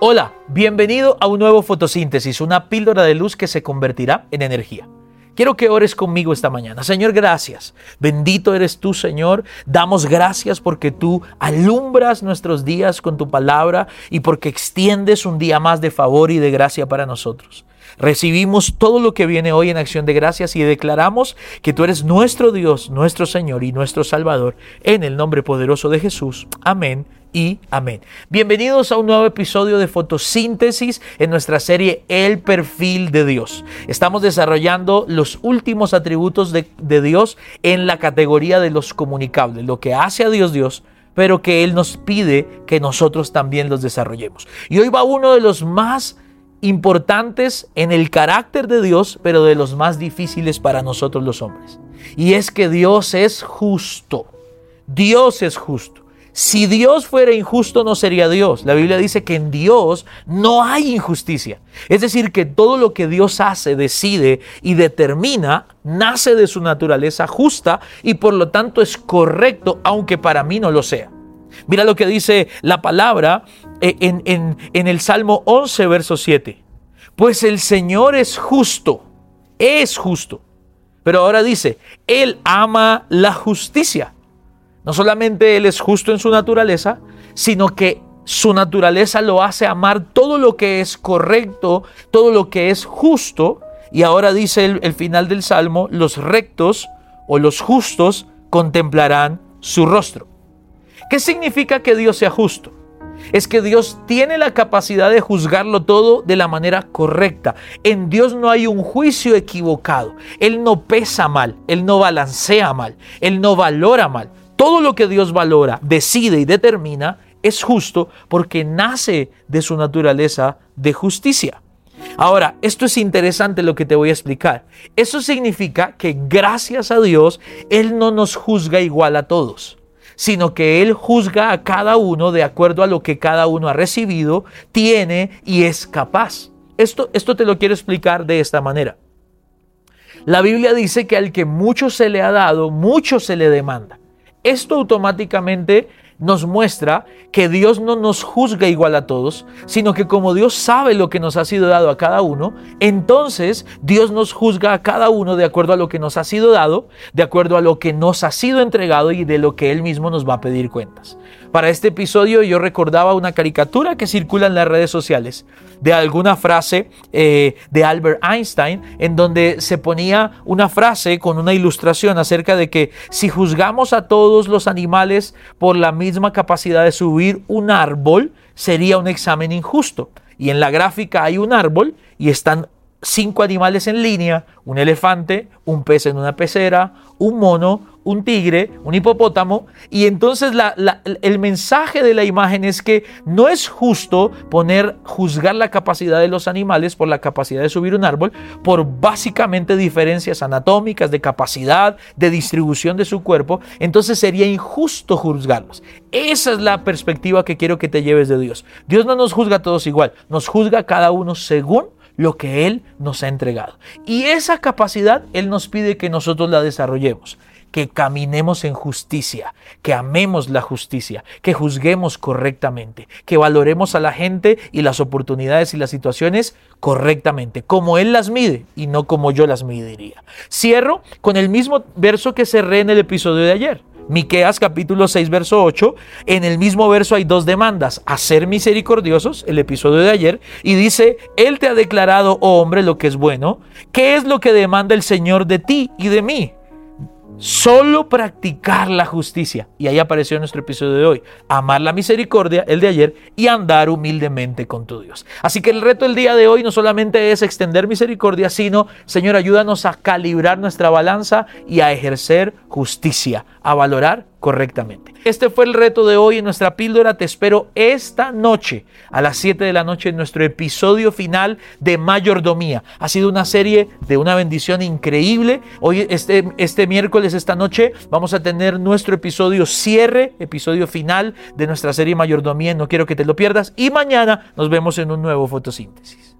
Hola, bienvenido a un nuevo fotosíntesis, una píldora de luz que se convertirá en energía. Quiero que ores conmigo esta mañana. Señor, gracias. Bendito eres tú, Señor. Damos gracias porque tú alumbras nuestros días con tu palabra y porque extiendes un día más de favor y de gracia para nosotros. Recibimos todo lo que viene hoy en acción de gracias y declaramos que tú eres nuestro Dios, nuestro Señor y nuestro Salvador. En el nombre poderoso de Jesús. Amén y amén. Bienvenidos a un nuevo episodio de fotosíntesis en nuestra serie El perfil de Dios. Estamos desarrollando los últimos atributos de, Dios en la categoría de los comunicables, lo que hace a Dios Dios pero que Él nos pide que nosotros también los desarrollemos. Y hoy va uno de los más importantes en el carácter de Dios, pero de los más difíciles para nosotros los hombres. Y es que Dios es justo. Dios es justo. Si Dios fuera injusto no sería Dios. La Biblia dice que en Dios no hay injusticia. Es decir, que todo lo que Dios hace, decide y determina nace de su naturaleza justa y por lo tanto es correcto, aunque para mí no lo sea. Mira lo que dice la palabra eh, en, el Salmo 11, verso 7. Pues el Señor es justo, es justo. Pero ahora dice, Él ama la justicia. No solamente Él es justo en su naturaleza, sino que su naturaleza lo hace amar todo lo que es correcto, todo lo que es justo. Y ahora dice el, final del Salmo, los rectos o los justos contemplarán su rostro. ¿Qué significa que Dios sea justo? Es que Dios tiene la capacidad de juzgarlo todo de la manera correcta. En Dios no hay un juicio equivocado. Él no pesa mal, Él no balancea mal, Él no valora mal. Todo lo que Dios valora, decide y determina es justo porque nace de su naturaleza de justicia. Ahora, esto es interesante lo que te voy a explicar. Eso significa que gracias a Dios, Él no nos juzga igual a todos, sino que Él juzga a cada uno de acuerdo a lo que cada uno ha recibido, tiene y es capaz. Esto, esto te lo quiero explicar de esta manera. La Biblia dice que al que mucho se le ha dado, mucho se le demanda. Esto automáticamente nos muestra que Dios no nos juzga igual a todos, sino que como Dios sabe lo que nos ha sido dado a cada uno, entonces Dios nos juzga a cada uno de acuerdo a lo que nos ha sido dado, de acuerdo a lo que nos ha sido entregado y de lo que Él mismo nos va a pedir cuentas. Para este episodio yo recordaba una caricatura que circula en las redes sociales de alguna frase eh, de Albert Einstein en donde se ponía una frase con una ilustración acerca de que si juzgamos a todos los animales por la misma capacidad de subir un árbol, sería un examen injusto. Y en la gráfica hay un árbol y están cinco animales en línea, un elefante, un pez en una pecera, un mono, un tigre, un hipopótamo. Y entonces el mensaje de la imagen es que no es justo poner, juzgar la capacidad de los animales por la capacidad de subir un árbol, por básicamente diferencias anatómicas, de capacidad, de distribución de su cuerpo. Entonces sería injusto juzgarlos. Esa es la perspectiva que quiero que te lleves de Dios. Dios no nos juzga a todos igual, nos juzga cada uno según lo que Él nos ha entregado. Y esa capacidad Él nos pide que nosotros la desarrollemos, que caminemos en justicia, que amemos la justicia, que juzguemos correctamente, que valoremos a la gente y las oportunidades y las situaciones correctamente, como Él las mide y no como yo las mediría. Cierro con el mismo verso que cerré en el episodio de ayer. Miqueas capítulo 6 verso 8, en el mismo verso hay dos demandas, a ser misericordiosos, el episodio de ayer, y dice, Él te ha declarado, oh hombre, lo que es bueno, ¿qué es lo que demanda el Señor de ti y de mí? Solo practicar la justicia. Y ahí apareció nuestro episodio de hoy. Amar la misericordia, el de ayer, y andar humildemente con tu Dios. Así que el reto del día de hoy no solamente es extender misericordia, sino, Señor, ayúdanos a calibrar nuestra balanza y a ejercer justicia, a valorar correctamente. Este fue el reto de hoy en nuestra píldora. Te espero esta noche a las 7 de la noche en nuestro episodio final de Mayordomía. Ha sido una serie de una bendición increíble. Hoy, este, este miércoles, esta noche, vamos a tener nuestro episodio cierre, episodio final de nuestra serie Mayordomía. No quiero que te lo pierdas. Y mañana nos vemos en un nuevo fotosíntesis.